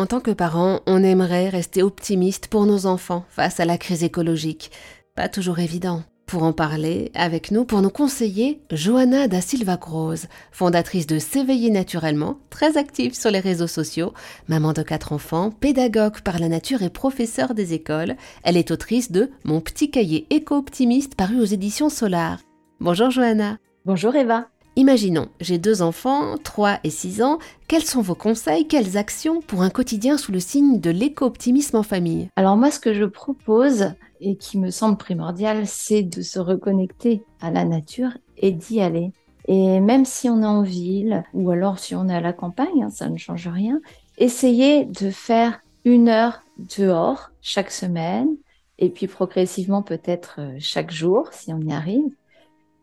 En tant que parents, on aimerait rester optimiste pour nos enfants face à la crise écologique. Pas toujours évident. Pour en parler avec nous, pour nous conseiller, Johanna da Silva Cruz, fondatrice de S'éveiller naturellement, très active sur les réseaux sociaux, maman de quatre enfants, pédagogue par la nature et professeure des écoles. Elle est autrice de Mon petit cahier éco-optimiste paru aux éditions Solar. Bonjour Johanna. Bonjour Eva. Imaginons, j'ai deux enfants, 3 et 6 ans. Quels sont vos conseils, quelles actions pour un quotidien sous le signe de l'éco-optimisme en famille? Alors moi, ce que je propose et qui me semble primordial, c'est de se reconnecter à la nature et d'y aller. Et même si on est en ville ou alors si on est à la campagne, hein, ça ne change rien, essayer de faire une heure dehors chaque semaine et puis progressivement peut-être euh, chaque jour si on y arrive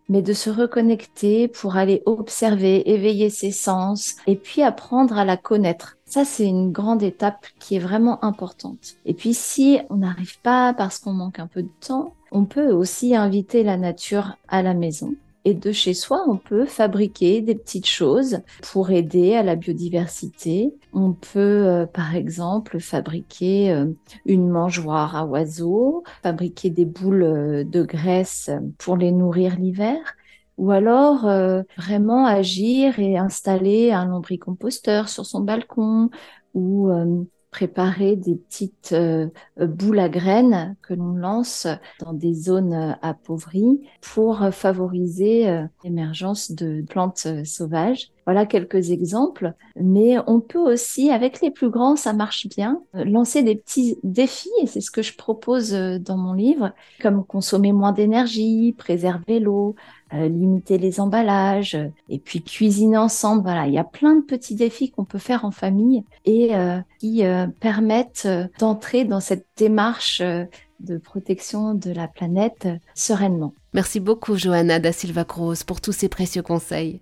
mais de se reconnecter pour aller observer, éveiller ses sens et puis apprendre à la connaître. Ça, c'est une grande étape qui est vraiment importante. Et puis, si on n'arrive pas parce qu'on manque un peu de temps, on peut aussi inviter la nature à la maison et de chez soi, on peut fabriquer des petites choses pour aider à la biodiversité. On peut, euh, par exemple, fabriquer euh, une mangeoire à oiseaux, fabriquer des boules euh, de graisse pour les nourrir l'hiver ou alors vraiment agir et installer un lombricomposteur sur son balcon ou préparer des petites euh, boules à graines que l'on lance dans des zones euh, appauvries pour favoriser euh, l'émergence de plantes sauvages. Voilà quelques exemples, mais on peut aussi, avec les plus grands, ça marche bien, lancer des petits défis, et c'est ce que je propose dans mon livre, comme consommer moins d'énergie, préserver l'eau, euh, limiter les emballages, et puis cuisiner ensemble. Voilà, il y a plein de petits défis qu'on peut faire en famille et euh, qui euh, permettent d'entrer dans cette démarche de protection de la planète sereinement. Merci beaucoup Johanna da Silva Cruz pour tous ces précieux conseils.